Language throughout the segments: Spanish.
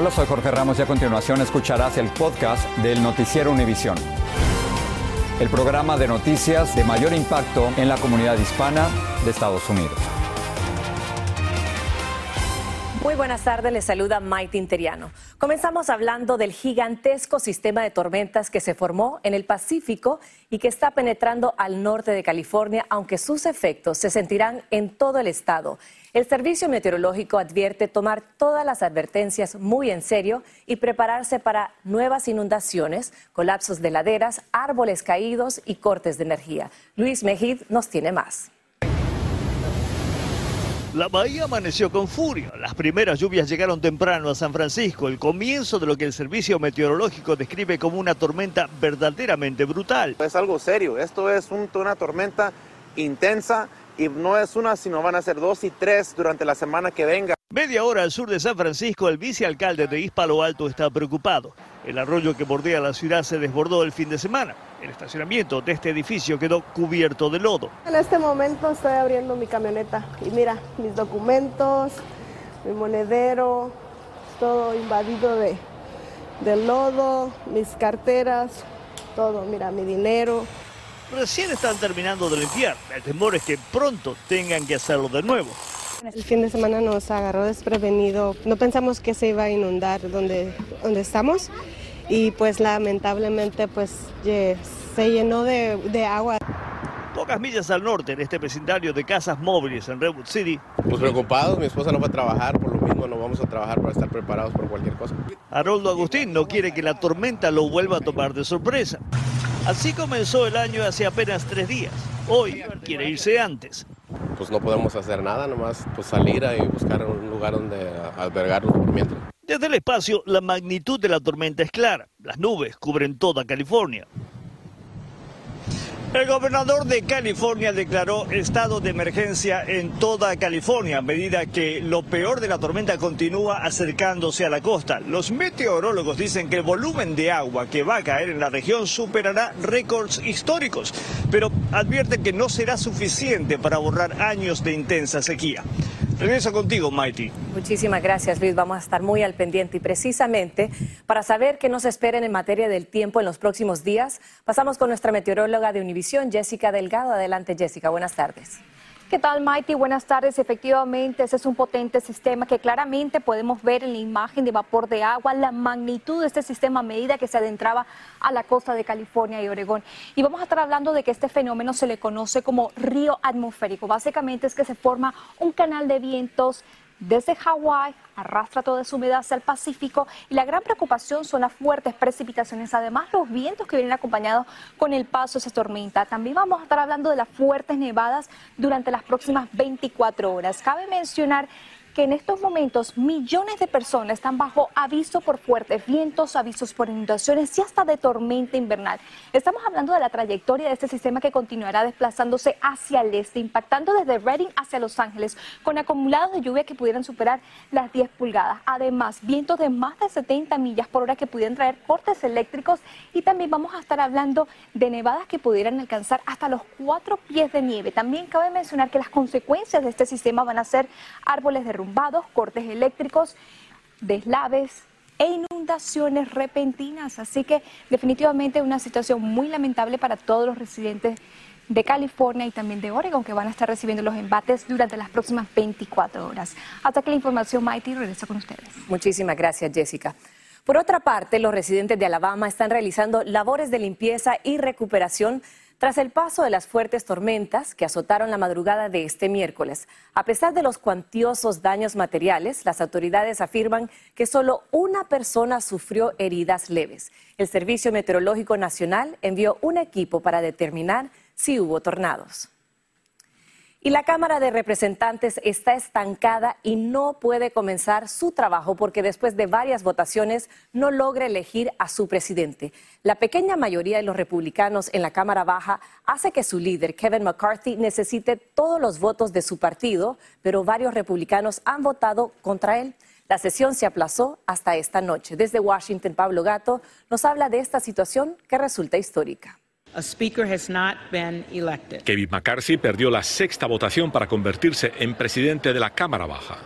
Hola, soy Jorge Ramos y a continuación escucharás el podcast del Noticiero Univisión. El programa de noticias de mayor impacto en la comunidad hispana de Estados Unidos. Muy buenas tardes, les saluda Maite Interiano. Comenzamos hablando del gigantesco sistema de tormentas que se formó en el Pacífico y que está penetrando al norte de California, aunque sus efectos se sentirán en todo el estado. El Servicio Meteorológico advierte tomar todas las advertencias muy en serio y prepararse para nuevas inundaciones, colapsos de laderas, árboles caídos y cortes de energía. Luis Mejid nos tiene más. La bahía amaneció con furia. Las primeras lluvias llegaron temprano a San Francisco, el comienzo de lo que el servicio meteorológico describe como una tormenta verdaderamente brutal. Es algo serio, esto es una tormenta intensa y no es una, sino van a ser dos y tres durante la semana que venga. Media hora al sur de San Francisco, el vicealcalde de Hispalo Alto está preocupado. El arroyo que bordea la ciudad se desbordó el fin de semana. El estacionamiento de este edificio quedó cubierto de lodo. En este momento estoy abriendo mi camioneta y mira, mis documentos, mi monedero, todo invadido de, de lodo, mis carteras, todo, mira, mi dinero recién están terminando de limpiar. El temor es que pronto tengan que hacerlo de nuevo. El fin de semana nos agarró desprevenido. No pensamos que se iba a inundar donde, donde estamos y pues lamentablemente pues se llenó de, de agua. Pocas millas al norte, en este vecindario de casas móviles en Redwood City. Pues preocupados, mi esposa no va a trabajar, por lo mismo no vamos a trabajar para estar preparados por cualquier cosa. Haroldo Agustín no quiere que la tormenta lo vuelva a tomar de sorpresa. Así comenzó el año hace apenas tres días. Hoy quiere irse antes. Pues no podemos hacer nada, nomás pues salir y buscar un lugar donde albergarnos por mientras. Desde el espacio, la magnitud de la tormenta es clara. Las nubes cubren toda California. El gobernador de California declaró estado de emergencia en toda California a medida que lo peor de la tormenta continúa acercándose a la costa. Los meteorólogos dicen que el volumen de agua que va a caer en la región superará récords históricos, pero advierten que no será suficiente para borrar años de intensa sequía. Regreso contigo, Mighty. Muchísimas gracias, Luis. Vamos a estar muy al pendiente y precisamente para saber qué nos esperen en materia del tiempo en los próximos días, pasamos con nuestra meteoróloga de Univisión, Jessica Delgado. Adelante, Jessica. Buenas tardes. ¿Qué tal, Mighty? Buenas tardes. Efectivamente, ese es un potente sistema que claramente podemos ver en la imagen de vapor de agua, la magnitud de este sistema a medida que se adentraba a la costa de California y Oregón. Y vamos a estar hablando de que este fenómeno se le conoce como río atmosférico. Básicamente es que se forma un canal de vientos desde Hawái, arrastra toda su humedad hacia el Pacífico y la gran preocupación son las fuertes precipitaciones, además los vientos que vienen acompañados con el paso de esa tormenta. También vamos a estar hablando de las fuertes nevadas durante las próximas 24 horas. Cabe mencionar que en estos momentos millones de personas están bajo aviso por fuertes vientos, avisos por inundaciones y hasta de tormenta invernal. Estamos hablando de la trayectoria de este sistema que continuará desplazándose hacia el este, impactando desde Reading hacia Los Ángeles, con acumulados de lluvia que pudieran superar las 10 pulgadas. Además, vientos de más de 70 millas por hora que pudieran traer cortes eléctricos y también vamos a estar hablando de nevadas que pudieran alcanzar hasta los 4 pies de nieve. También cabe mencionar que las consecuencias de este sistema van a ser árboles de cortes eléctricos, deslaves e inundaciones repentinas. Así que definitivamente una situación muy lamentable para todos los residentes de California y también de Oregon que van a estar recibiendo los embates durante las próximas 24 horas. Hasta que la información, Mighty, regresa con ustedes. Muchísimas gracias, Jessica. Por otra parte, los residentes de Alabama están realizando labores de limpieza y recuperación tras el paso de las fuertes tormentas que azotaron la madrugada de este miércoles, a pesar de los cuantiosos daños materiales, las autoridades afirman que solo una persona sufrió heridas leves. El Servicio Meteorológico Nacional envió un equipo para determinar si hubo tornados. Y la Cámara de Representantes está estancada y no puede comenzar su trabajo porque después de varias votaciones no logra elegir a su presidente. La pequeña mayoría de los republicanos en la Cámara Baja hace que su líder, Kevin McCarthy, necesite todos los votos de su partido, pero varios republicanos han votado contra él. La sesión se aplazó hasta esta noche. Desde Washington, Pablo Gato nos habla de esta situación que resulta histórica. Kevin McCarthy perdió la sexta votación para convertirse en presidente de la Cámara Baja.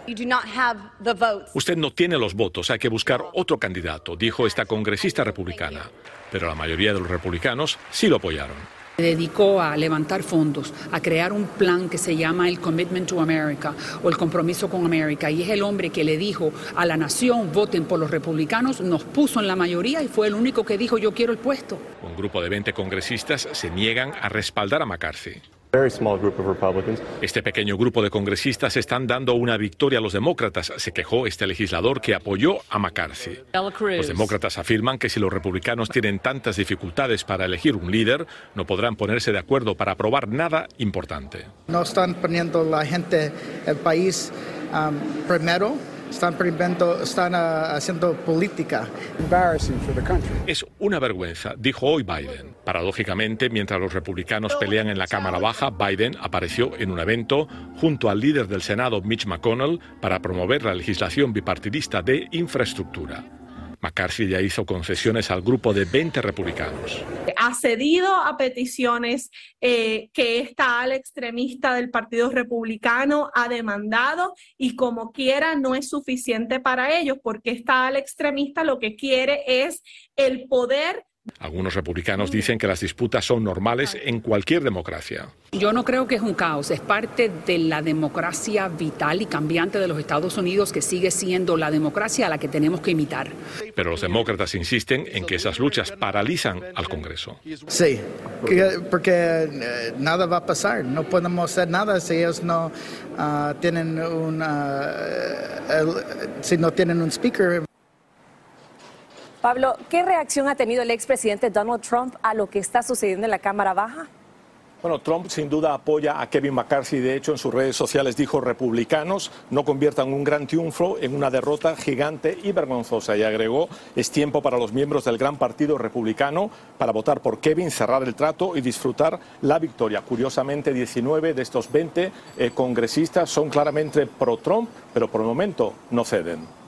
Usted no tiene los votos, hay que buscar otro candidato, dijo esta congresista republicana. Pero la mayoría de los republicanos sí lo apoyaron. Se dedicó a levantar fondos, a crear un plan que se llama el Commitment to America o el compromiso con América. Y es el hombre que le dijo a la nación, voten por los republicanos, nos puso en la mayoría y fue el único que dijo, yo quiero el puesto. Un grupo de 20 congresistas se niegan a respaldar a McCarthy. Este pequeño grupo de congresistas están dando una victoria a los demócratas, se quejó este legislador que apoyó a McCarthy. Los demócratas afirman que si los republicanos tienen tantas dificultades para elegir un líder, no podrán ponerse de acuerdo para aprobar nada importante. No están poniendo la gente, el país um, primero están, están ah, haciendo política. Es una vergüenza, dijo hoy Biden. Paradójicamente, mientras los republicanos pelean en la Cámara Baja, Biden apareció en un evento junto al líder del Senado, Mitch McConnell, para promover la legislación bipartidista de infraestructura. McCarthy ya hizo concesiones al grupo de 20 republicanos. Ha cedido a peticiones eh, que esta ala extremista del Partido Republicano ha demandado y como quiera no es suficiente para ellos porque esta ala extremista lo que quiere es el poder algunos republicanos dicen que las disputas son normales en cualquier democracia. Yo no creo que es un caos, es parte de la democracia vital y cambiante de los Estados Unidos que sigue siendo la democracia a la que tenemos que imitar. Pero los demócratas insisten en que esas luchas paralizan al Congreso. Sí, porque eh, nada va a pasar, no podemos hacer nada si ellos no ah, tienen un, si no tienen un speaker. Pablo, ¿qué reacción ha tenido el expresidente Donald Trump a lo que está sucediendo en la Cámara Baja? Bueno, Trump sin duda apoya a Kevin McCarthy. De hecho, en sus redes sociales dijo republicanos no conviertan un gran triunfo en una derrota gigante y vergonzosa. Y agregó, es tiempo para los miembros del gran partido republicano para votar por Kevin, cerrar el trato y disfrutar la victoria. Curiosamente, 19 de estos 20 eh, congresistas son claramente pro-Trump, pero por el momento no ceden.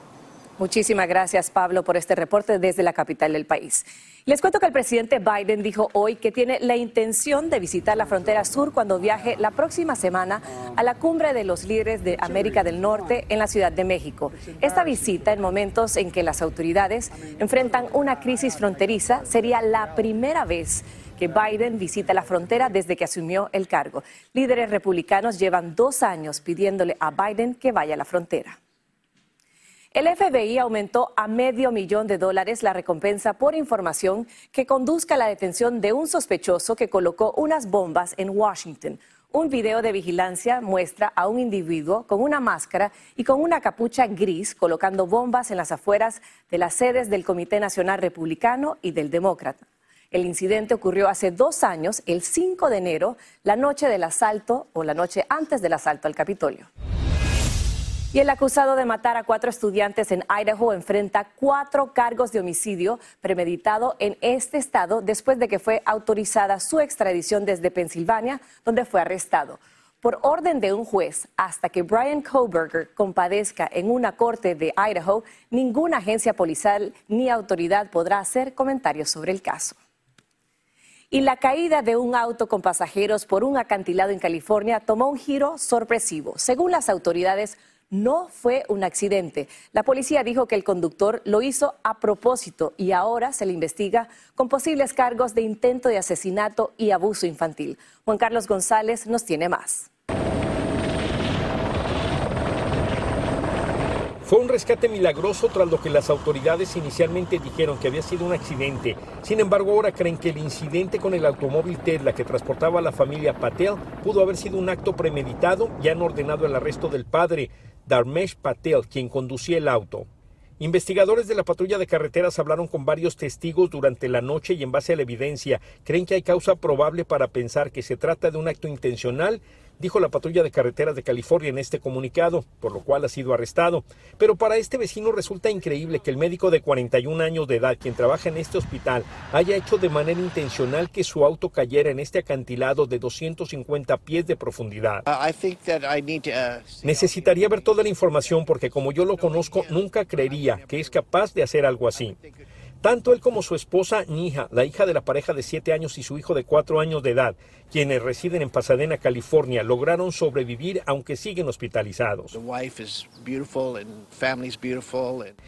Muchísimas gracias, Pablo, por este reporte desde la capital del país. Les cuento que el presidente Biden dijo hoy que tiene la intención de visitar la frontera sur cuando viaje la próxima semana a la cumbre de los líderes de América del Norte en la Ciudad de México. Esta visita, en momentos en que las autoridades enfrentan una crisis fronteriza, sería la primera vez que Biden visita la frontera desde que asumió el cargo. Líderes republicanos llevan dos años pidiéndole a Biden que vaya a la frontera. El FBI aumentó a medio millón de dólares la recompensa por información que conduzca a la detención de un sospechoso que colocó unas bombas en Washington. Un video de vigilancia muestra a un individuo con una máscara y con una capucha gris colocando bombas en las afueras de las sedes del Comité Nacional Republicano y del Demócrata. El incidente ocurrió hace dos años, el 5 de enero, la noche del asalto o la noche antes del asalto al Capitolio. Y el acusado de matar a cuatro estudiantes en Idaho enfrenta cuatro cargos de homicidio premeditado en este estado después de que fue autorizada su extradición desde Pensilvania, donde fue arrestado. Por orden de un juez, hasta que Brian Koberger compadezca en una corte de Idaho, ninguna agencia policial ni autoridad podrá hacer comentarios sobre el caso. Y la caída de un auto con pasajeros por un acantilado en California tomó un giro sorpresivo. Según las autoridades, no fue un accidente. La policía dijo que el conductor lo hizo a propósito y ahora se le investiga con posibles cargos de intento de asesinato y abuso infantil. Juan Carlos González nos tiene más. Fue un rescate milagroso tras lo que las autoridades inicialmente dijeron que había sido un accidente. Sin embargo, ahora creen que el incidente con el automóvil Tesla que transportaba a la familia Patel pudo haber sido un acto premeditado y han ordenado el arresto del padre. Dharmesh Patel, quien conducía el auto. Investigadores de la patrulla de carreteras hablaron con varios testigos durante la noche y en base a la evidencia creen que hay causa probable para pensar que se trata de un acto intencional dijo la patrulla de carreteras de California en este comunicado, por lo cual ha sido arrestado. Pero para este vecino resulta increíble que el médico de 41 años de edad, quien trabaja en este hospital, haya hecho de manera intencional que su auto cayera en este acantilado de 250 pies de profundidad. Uh, Necesitaría ver toda la información porque como yo lo conozco, nunca creería que es capaz de hacer algo así. Tanto él como su esposa Nija, la hija de la pareja de 7 años y su hijo de 4 años de edad, quienes residen en Pasadena, California, lograron sobrevivir aunque siguen hospitalizados.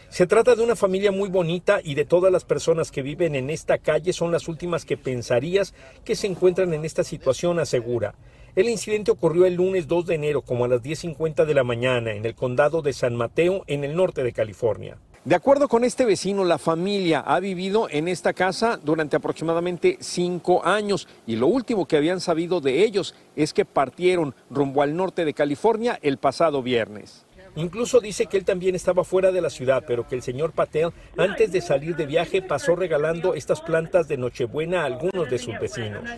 Se trata de una familia muy bonita y de todas las personas que viven en esta calle son las últimas que pensarías que se encuentran en esta situación, asegura. El incidente ocurrió el lunes 2 de enero como a las 10.50 de la mañana en el condado de San Mateo, en el norte de California. De acuerdo con este vecino, la familia ha vivido en esta casa durante aproximadamente cinco años y lo último que habían sabido de ellos es que partieron rumbo al norte de California el pasado viernes. Incluso dice que él también estaba fuera de la ciudad, pero que el señor Patel, antes de salir de viaje, pasó regalando estas plantas de Nochebuena a algunos de sus vecinos.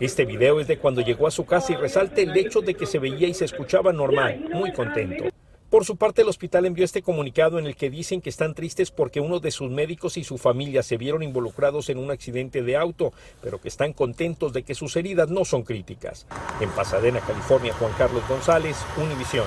Este video es de cuando llegó a su casa y resalta el hecho de que se veía y se escuchaba normal, muy contento. Por su parte, el hospital envió este comunicado en el que dicen que están tristes porque uno de sus médicos y su familia se vieron involucrados en un accidente de auto, pero que están contentos de que sus heridas no son críticas. En Pasadena, California, Juan Carlos González, Univisión.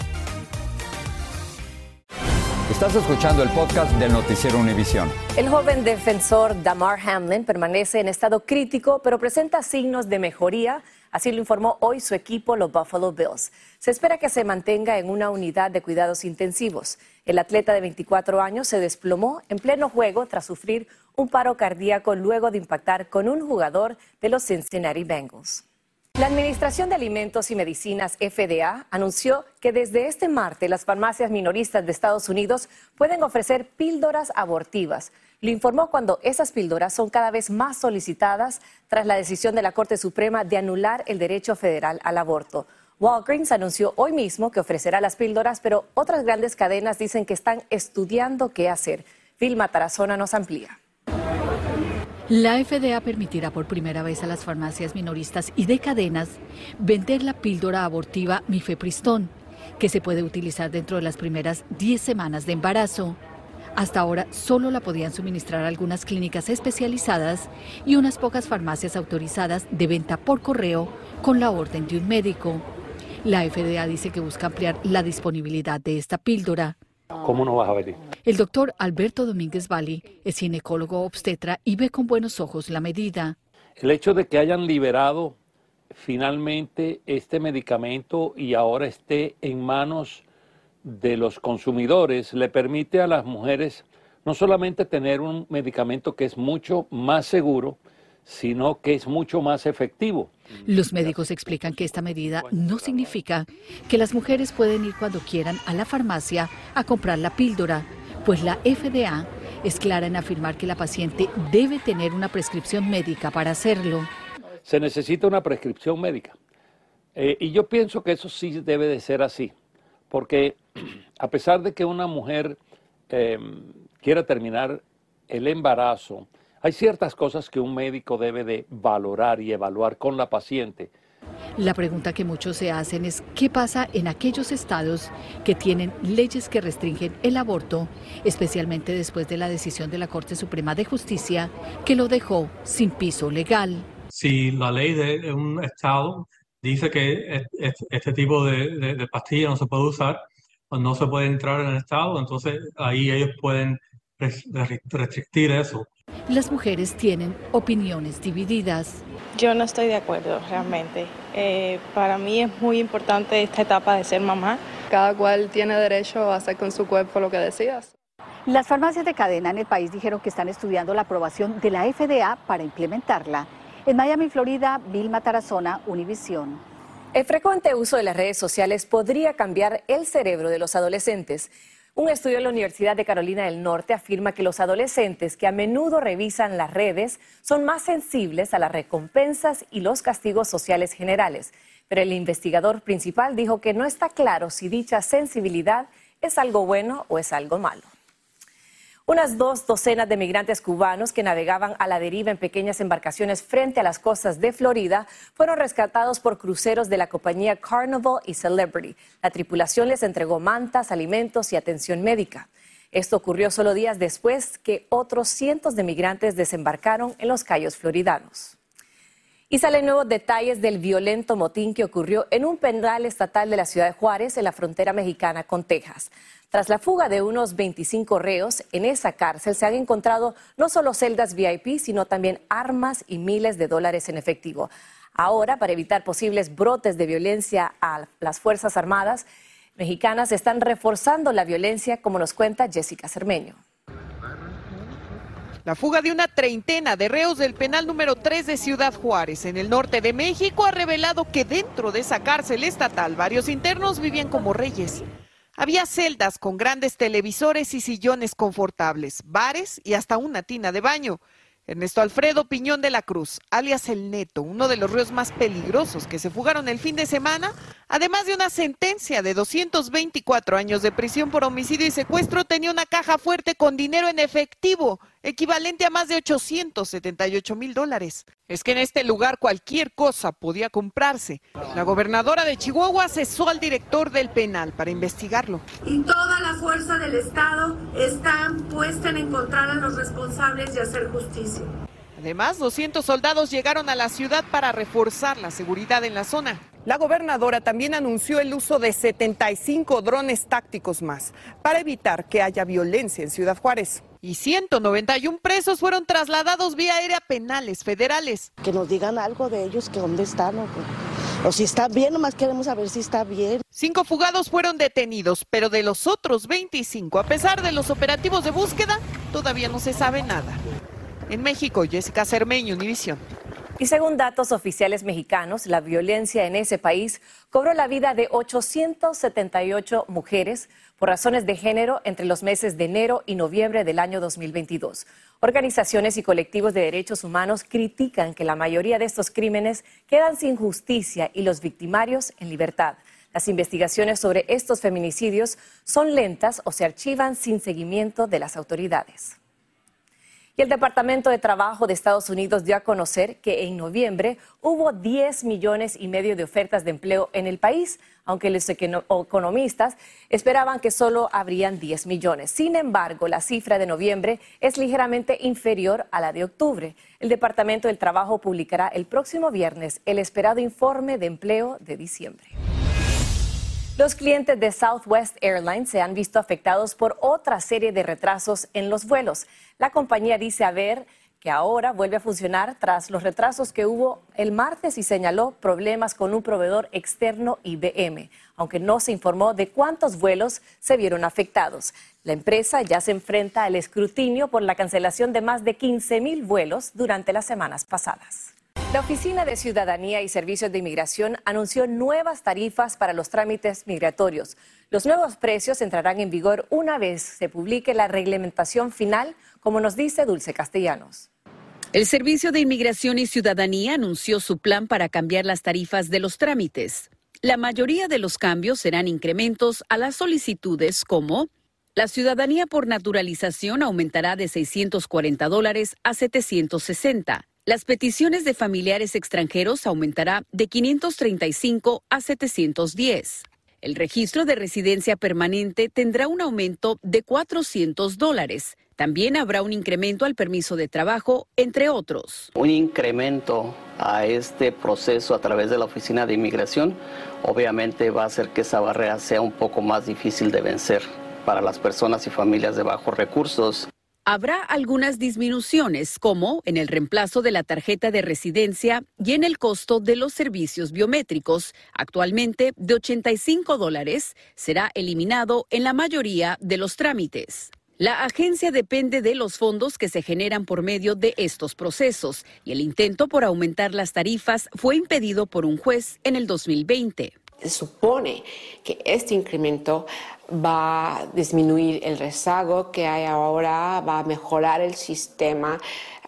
Estás escuchando el podcast del noticiero Univisión. El joven defensor Damar Hamlin permanece en estado crítico, pero presenta signos de mejoría. Así lo informó hoy su equipo, los Buffalo Bills. Se espera que se mantenga en una unidad de cuidados intensivos. El atleta de 24 años se desplomó en pleno juego tras sufrir un paro cardíaco luego de impactar con un jugador de los Cincinnati Bengals. La Administración de Alimentos y Medicinas FDA anunció que desde este martes las farmacias minoristas de Estados Unidos pueden ofrecer píldoras abortivas. Lo informó cuando esas píldoras son cada vez más solicitadas tras la decisión de la Corte Suprema de anular el derecho federal al aborto. Walgreens anunció hoy mismo que ofrecerá las píldoras, pero otras grandes cadenas dicen que están estudiando qué hacer. Vilma Tarazona nos amplía. La FDA permitirá por primera vez a las farmacias minoristas y de cadenas vender la píldora abortiva mifepristón, que se puede utilizar dentro de las primeras 10 semanas de embarazo. Hasta ahora solo la podían suministrar algunas clínicas especializadas y unas pocas farmacias autorizadas de venta por correo con la orden de un médico. La FDA dice que busca ampliar la disponibilidad de esta píldora. ¿Cómo no vas a venir? El doctor Alberto Domínguez Bali es ginecólogo obstetra y ve con buenos ojos la medida. El hecho de que hayan liberado finalmente este medicamento y ahora esté en manos de los consumidores le permite a las mujeres no solamente tener un medicamento que es mucho más seguro, sino que es mucho más efectivo. Los médicos explican que esta medida no significa que las mujeres pueden ir cuando quieran a la farmacia a comprar la píldora, pues la FDA es clara en afirmar que la paciente debe tener una prescripción médica para hacerlo. Se necesita una prescripción médica. Eh, y yo pienso que eso sí debe de ser así, porque a pesar de que una mujer eh, quiera terminar el embarazo, hay ciertas cosas que un médico debe de valorar y evaluar con la paciente. La pregunta que muchos se hacen es qué pasa en aquellos estados que tienen leyes que restringen el aborto, especialmente después de la decisión de la Corte Suprema de Justicia que lo dejó sin piso legal. Si la ley de un estado dice que este tipo de, de pastilla no se puede usar o no se puede entrar en el estado, entonces ahí ellos pueden restringir eso. Las mujeres tienen opiniones divididas. Yo no estoy de acuerdo realmente. Eh, para mí es muy importante esta etapa de ser mamá. Cada cual tiene derecho a hacer con su cuerpo lo que decidas. Las farmacias de cadena en el país dijeron que están estudiando la aprobación de la FDA para implementarla. En Miami, Florida, Vilma Tarazona, Univisión. El frecuente uso de las redes sociales podría cambiar el cerebro de los adolescentes. Un estudio de la Universidad de Carolina del Norte afirma que los adolescentes que a menudo revisan las redes son más sensibles a las recompensas y los castigos sociales generales. Pero el investigador principal dijo que no está claro si dicha sensibilidad es algo bueno o es algo malo. Unas dos docenas de migrantes cubanos que navegaban a la deriva en pequeñas embarcaciones frente a las costas de Florida fueron rescatados por cruceros de la compañía Carnival y Celebrity. La tripulación les entregó mantas, alimentos y atención médica. Esto ocurrió solo días después que otros cientos de migrantes desembarcaron en los Cayos floridanos. Y salen nuevos detalles del violento motín que ocurrió en un penal estatal de la ciudad de Juárez, en la frontera mexicana con Texas. Tras la fuga de unos 25 reos, en esa cárcel se han encontrado no solo celdas VIP, sino también armas y miles de dólares en efectivo. Ahora, para evitar posibles brotes de violencia a las Fuerzas Armadas mexicanas, están reforzando la violencia, como nos cuenta Jessica Cermeño. La fuga de una treintena de reos del penal número 3 de Ciudad Juárez, en el norte de México, ha revelado que dentro de esa cárcel estatal varios internos vivían como reyes. Había celdas con grandes televisores y sillones confortables, bares y hasta una tina de baño. Ernesto Alfredo Piñón de la Cruz, alias El Neto, uno de los reos más peligrosos que se fugaron el fin de semana, además de una sentencia de 224 años de prisión por homicidio y secuestro, tenía una caja fuerte con dinero en efectivo, equivalente a más de 878 mil dólares. Es que en este lugar cualquier cosa podía comprarse. La gobernadora de Chihuahua cesó al director del penal para investigarlo. Y toda la fuerza del Estado está puesta en encontrar a los responsables y hacer justicia. Además, 200 soldados llegaron a la ciudad para reforzar la seguridad en la zona. La gobernadora también anunció el uso de 75 drones tácticos más para evitar que haya violencia en Ciudad Juárez. Y 191 presos fueron trasladados vía aérea penales federales. Que nos digan algo de ellos, que dónde están o, o si está bien, nomás queremos saber si está bien. Cinco fugados fueron detenidos, pero de los otros 25, a pesar de los operativos de búsqueda, todavía no se sabe nada. En México, Jessica Cermeño, Univisión. Y según datos oficiales mexicanos, la violencia en ese país cobró la vida de 878 mujeres por razones de género entre los meses de enero y noviembre del año 2022. Organizaciones y colectivos de derechos humanos critican que la mayoría de estos crímenes quedan sin justicia y los victimarios en libertad. Las investigaciones sobre estos feminicidios son lentas o se archivan sin seguimiento de las autoridades. Y el Departamento de Trabajo de Estados Unidos dio a conocer que en noviembre hubo 10 millones y medio de ofertas de empleo en el país, aunque los economistas esperaban que solo habrían 10 millones. Sin embargo, la cifra de noviembre es ligeramente inferior a la de octubre. El Departamento del Trabajo publicará el próximo viernes el esperado informe de empleo de diciembre. Los clientes de Southwest Airlines se han visto afectados por otra serie de retrasos en los vuelos. La compañía dice haber que ahora vuelve a funcionar tras los retrasos que hubo el martes y señaló problemas con un proveedor externo IBM, aunque no se informó de cuántos vuelos se vieron afectados. La empresa ya se enfrenta al escrutinio por la cancelación de más de 15 mil vuelos durante las semanas pasadas. La Oficina de Ciudadanía y Servicios de Inmigración anunció nuevas tarifas para los trámites migratorios. Los nuevos precios entrarán en vigor una vez se publique la reglamentación final, como nos dice Dulce Castellanos. El Servicio de Inmigración y Ciudadanía anunció su plan para cambiar las tarifas de los trámites. La mayoría de los cambios serán incrementos a las solicitudes como la ciudadanía por naturalización aumentará de 640 dólares a 760 las peticiones de familiares extranjeros aumentará de 535 a 710. El registro de residencia permanente tendrá un aumento de 400 dólares. También habrá un incremento al permiso de trabajo, entre otros. Un incremento a este proceso a través de la Oficina de Inmigración obviamente va a hacer que esa barrera sea un poco más difícil de vencer para las personas y familias de bajos recursos. Habrá algunas disminuciones, como en el reemplazo de la tarjeta de residencia y en el costo de los servicios biométricos. Actualmente, de 85 dólares, será eliminado en la mayoría de los trámites. La agencia depende de los fondos que se generan por medio de estos procesos y el intento por aumentar las tarifas fue impedido por un juez en el 2020. Supone que este incremento va a disminuir el rezago que hay ahora, va a mejorar el sistema,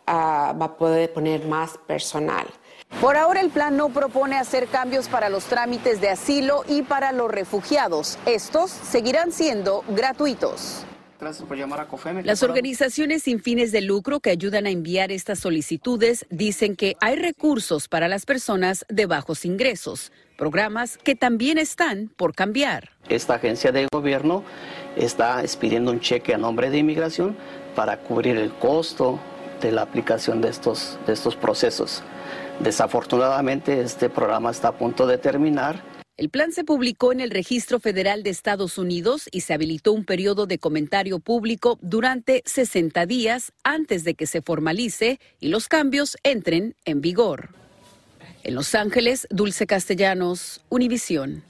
ah, va a poder poner más personal. Por ahora el plan no propone hacer cambios para los trámites de asilo y para los refugiados. Estos seguirán siendo gratuitos. Gracias por llamar a COFEME. Las organizaciones sin fines de lucro que ayudan a enviar estas solicitudes dicen que hay recursos para las personas de bajos ingresos, programas que también están por cambiar. Esta agencia de gobierno está expidiendo un cheque a nombre de inmigración para cubrir el costo de la aplicación de estos, de estos procesos. Desafortunadamente, este programa está a punto de terminar. El plan se publicó en el Registro Federal de Estados Unidos y se habilitó un periodo de comentario público durante 60 días antes de que se formalice y los cambios entren en vigor. En Los Ángeles, Dulce Castellanos, Univisión.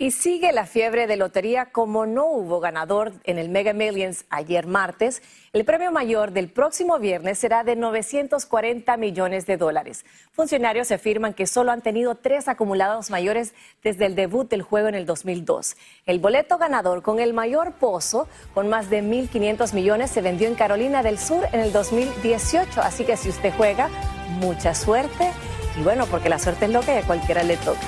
Y sigue la fiebre de lotería como no hubo ganador en el Mega Millions ayer martes. El premio mayor del próximo viernes será de 940 millones de dólares. Funcionarios afirman que solo han tenido tres acumulados mayores desde el debut del juego en el 2002. El boleto ganador con el mayor pozo, con más de 1.500 millones, se vendió en Carolina del Sur en el 2018. Así que si usted juega, mucha suerte. Y bueno, porque la suerte es lo que a cualquiera le toca.